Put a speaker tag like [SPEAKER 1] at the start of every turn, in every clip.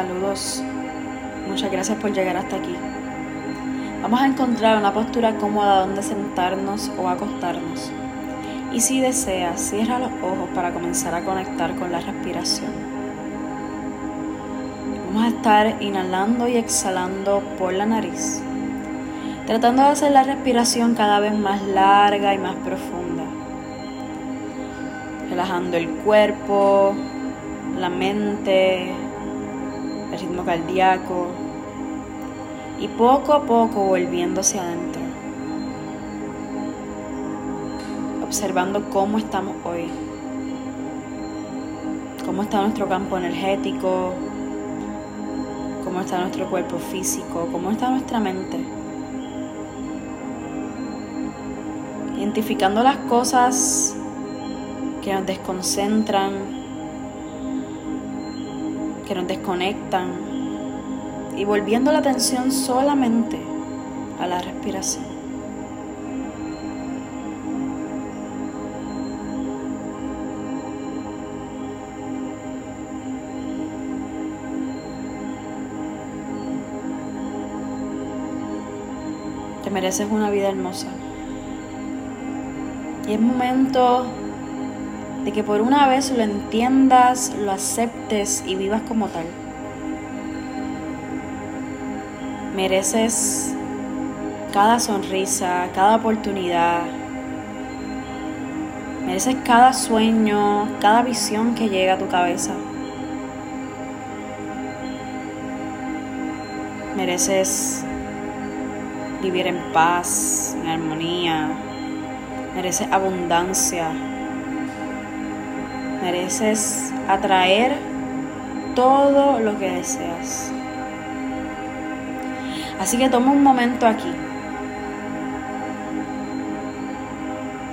[SPEAKER 1] Saludos. Muchas gracias por llegar hasta aquí. Vamos a encontrar una postura cómoda donde sentarnos o acostarnos. Y si deseas, cierra los ojos para comenzar a conectar con la respiración. Vamos a estar inhalando y exhalando por la nariz, tratando de hacer la respiración cada vez más larga y más profunda. Relajando el cuerpo, la mente, ritmo cardíaco y poco a poco volviendo hacia adentro, observando cómo estamos hoy, cómo está nuestro campo energético, cómo está nuestro cuerpo físico, cómo está nuestra mente. Identificando las cosas que nos desconcentran, que nos desconectan y volviendo la atención solamente a la respiración. Te mereces una vida hermosa. Y es momento de que por una vez lo entiendas, lo aceptes y vivas como tal. Mereces cada sonrisa, cada oportunidad. Mereces cada sueño, cada visión que llega a tu cabeza. Mereces vivir en paz, en armonía. Mereces abundancia. Mereces atraer todo lo que deseas. Así que toma un momento aquí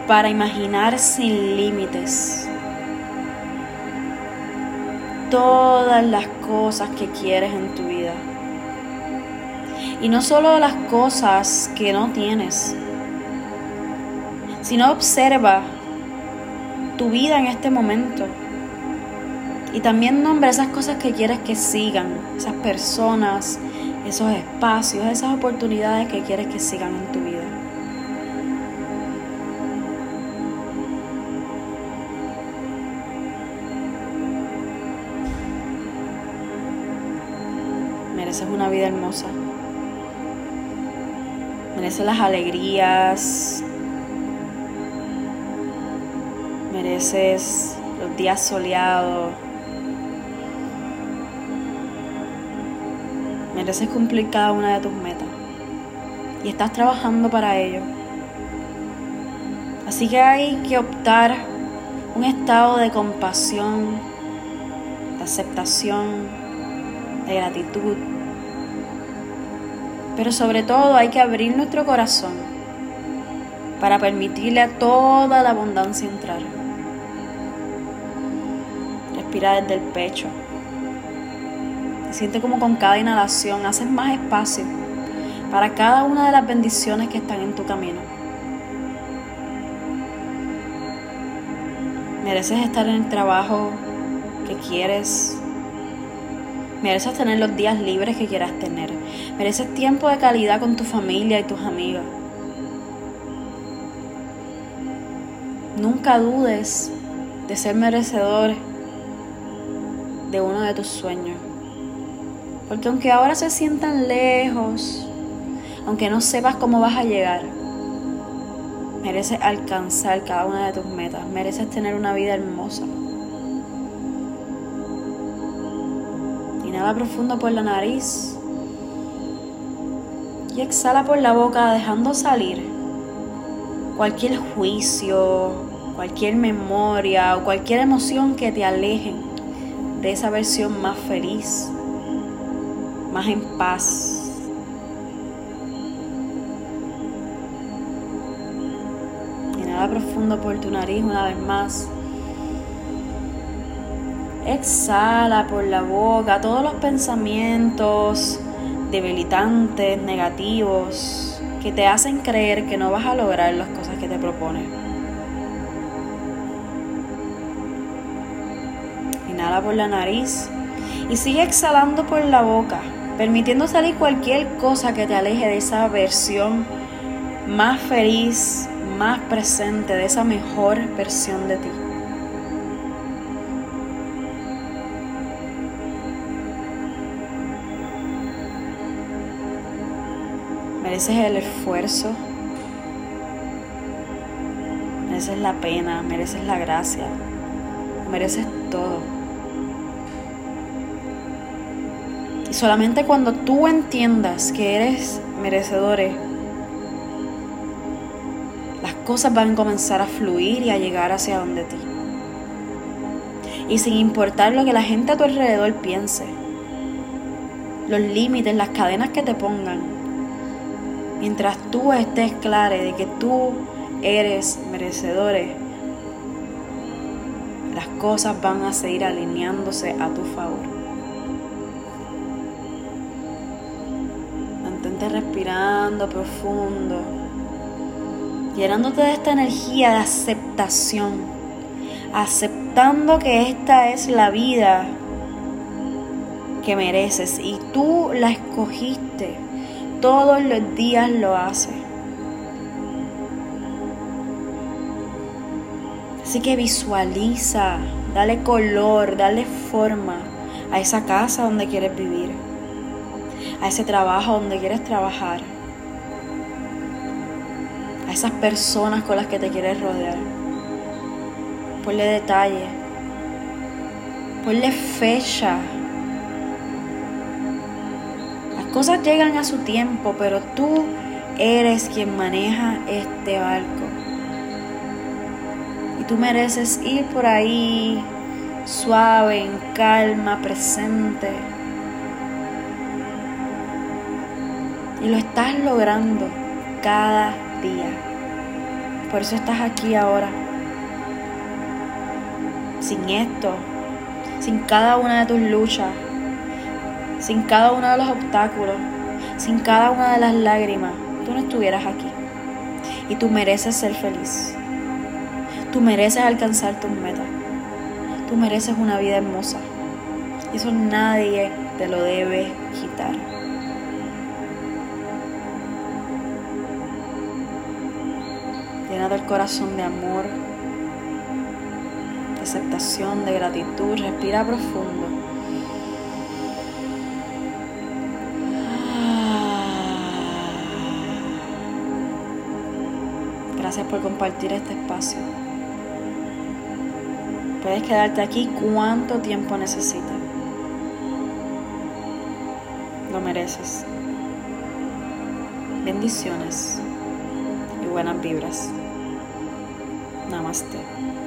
[SPEAKER 1] para imaginar sin límites todas las cosas que quieres en tu vida. Y no solo las cosas que no tienes, sino observa tu vida en este momento. Y también nombra esas cosas que quieres que sigan, esas personas, esos espacios, esas oportunidades que quieres que sigan en tu vida. Mereces una vida hermosa. Mereces las alegrías. Mereces los días soleados Mereces cumplir cada una de tus metas. Y estás trabajando para ello. Así que hay que optar un estado de compasión, de aceptación, de gratitud. Pero sobre todo hay que abrir nuestro corazón para permitirle a toda la abundancia entrar. Respira desde el pecho. Siente como con cada inhalación haces más espacio para cada una de las bendiciones que están en tu camino. Mereces estar en el trabajo que quieres. Mereces tener los días libres que quieras tener. Mereces tiempo de calidad con tu familia y tus amigos. Nunca dudes de ser merecedor de uno de tus sueños. Porque aunque ahora se sientan lejos, aunque no sepas cómo vas a llegar, mereces alcanzar cada una de tus metas, mereces tener una vida hermosa. Inhala profundo por la nariz y exhala por la boca dejando salir cualquier juicio, cualquier memoria o cualquier emoción que te alejen de esa versión más feliz más en paz. Inhala profundo por tu nariz una vez más. Exhala por la boca todos los pensamientos debilitantes, negativos, que te hacen creer que no vas a lograr las cosas que te propones. Inhala por la nariz Y sigue exhalando por la boca, permitiendo salir cualquier cosa que te aleje de esa versión más feliz, más presente, de esa mejor versión de ti. Mereces el esfuerzo, mereces la pena, mereces la gracia, mereces todo. Solamente cuando tú entiendas que eres merecedores, las cosas van a comenzar a fluir y a llegar hacia donde ti. Y sin importar lo que la gente a tu alrededor piense, los límites, las cadenas que te pongan, mientras tú estés claro de que tú eres merecedores, las cosas van a seguir alineándose a tu favor. Respirando profundo, llenándote de esta energía de aceptación, aceptando que esta es la vida que mereces. Y tú la escogiste, todos los días lo haces. Así que visualiza, dale color, dale forma a esa casa donde quieres vivir, a ese trabajo donde quieres trabajar, a esas personas con las que te quieres rodear. Ponle detalle, ponle fecha. Las cosas llegan a su tiempo, pero tú eres quien maneja este barco. Tú mereces ir por ahí suave, en calma, presente. Y lo estás logrando cada día. Por eso estás aquí ahora. Sin esto, sin cada una de tus luchas, sin cada uno de los obstáculos, sin cada una de las lágrimas, tú no estuvieras aquí. Y tú mereces ser feliz. Tú mereces alcanzar tus metas. Tú mereces una vida hermosa. Eso nadie te lo debe quitar. Llena del corazón de amor, de aceptación, de gratitud. Respira profundo. Gracias por compartir este espacio. Puedes quedarte aquí cuánto tiempo necesites. Lo mereces. Bendiciones y buenas vibras. Namaste.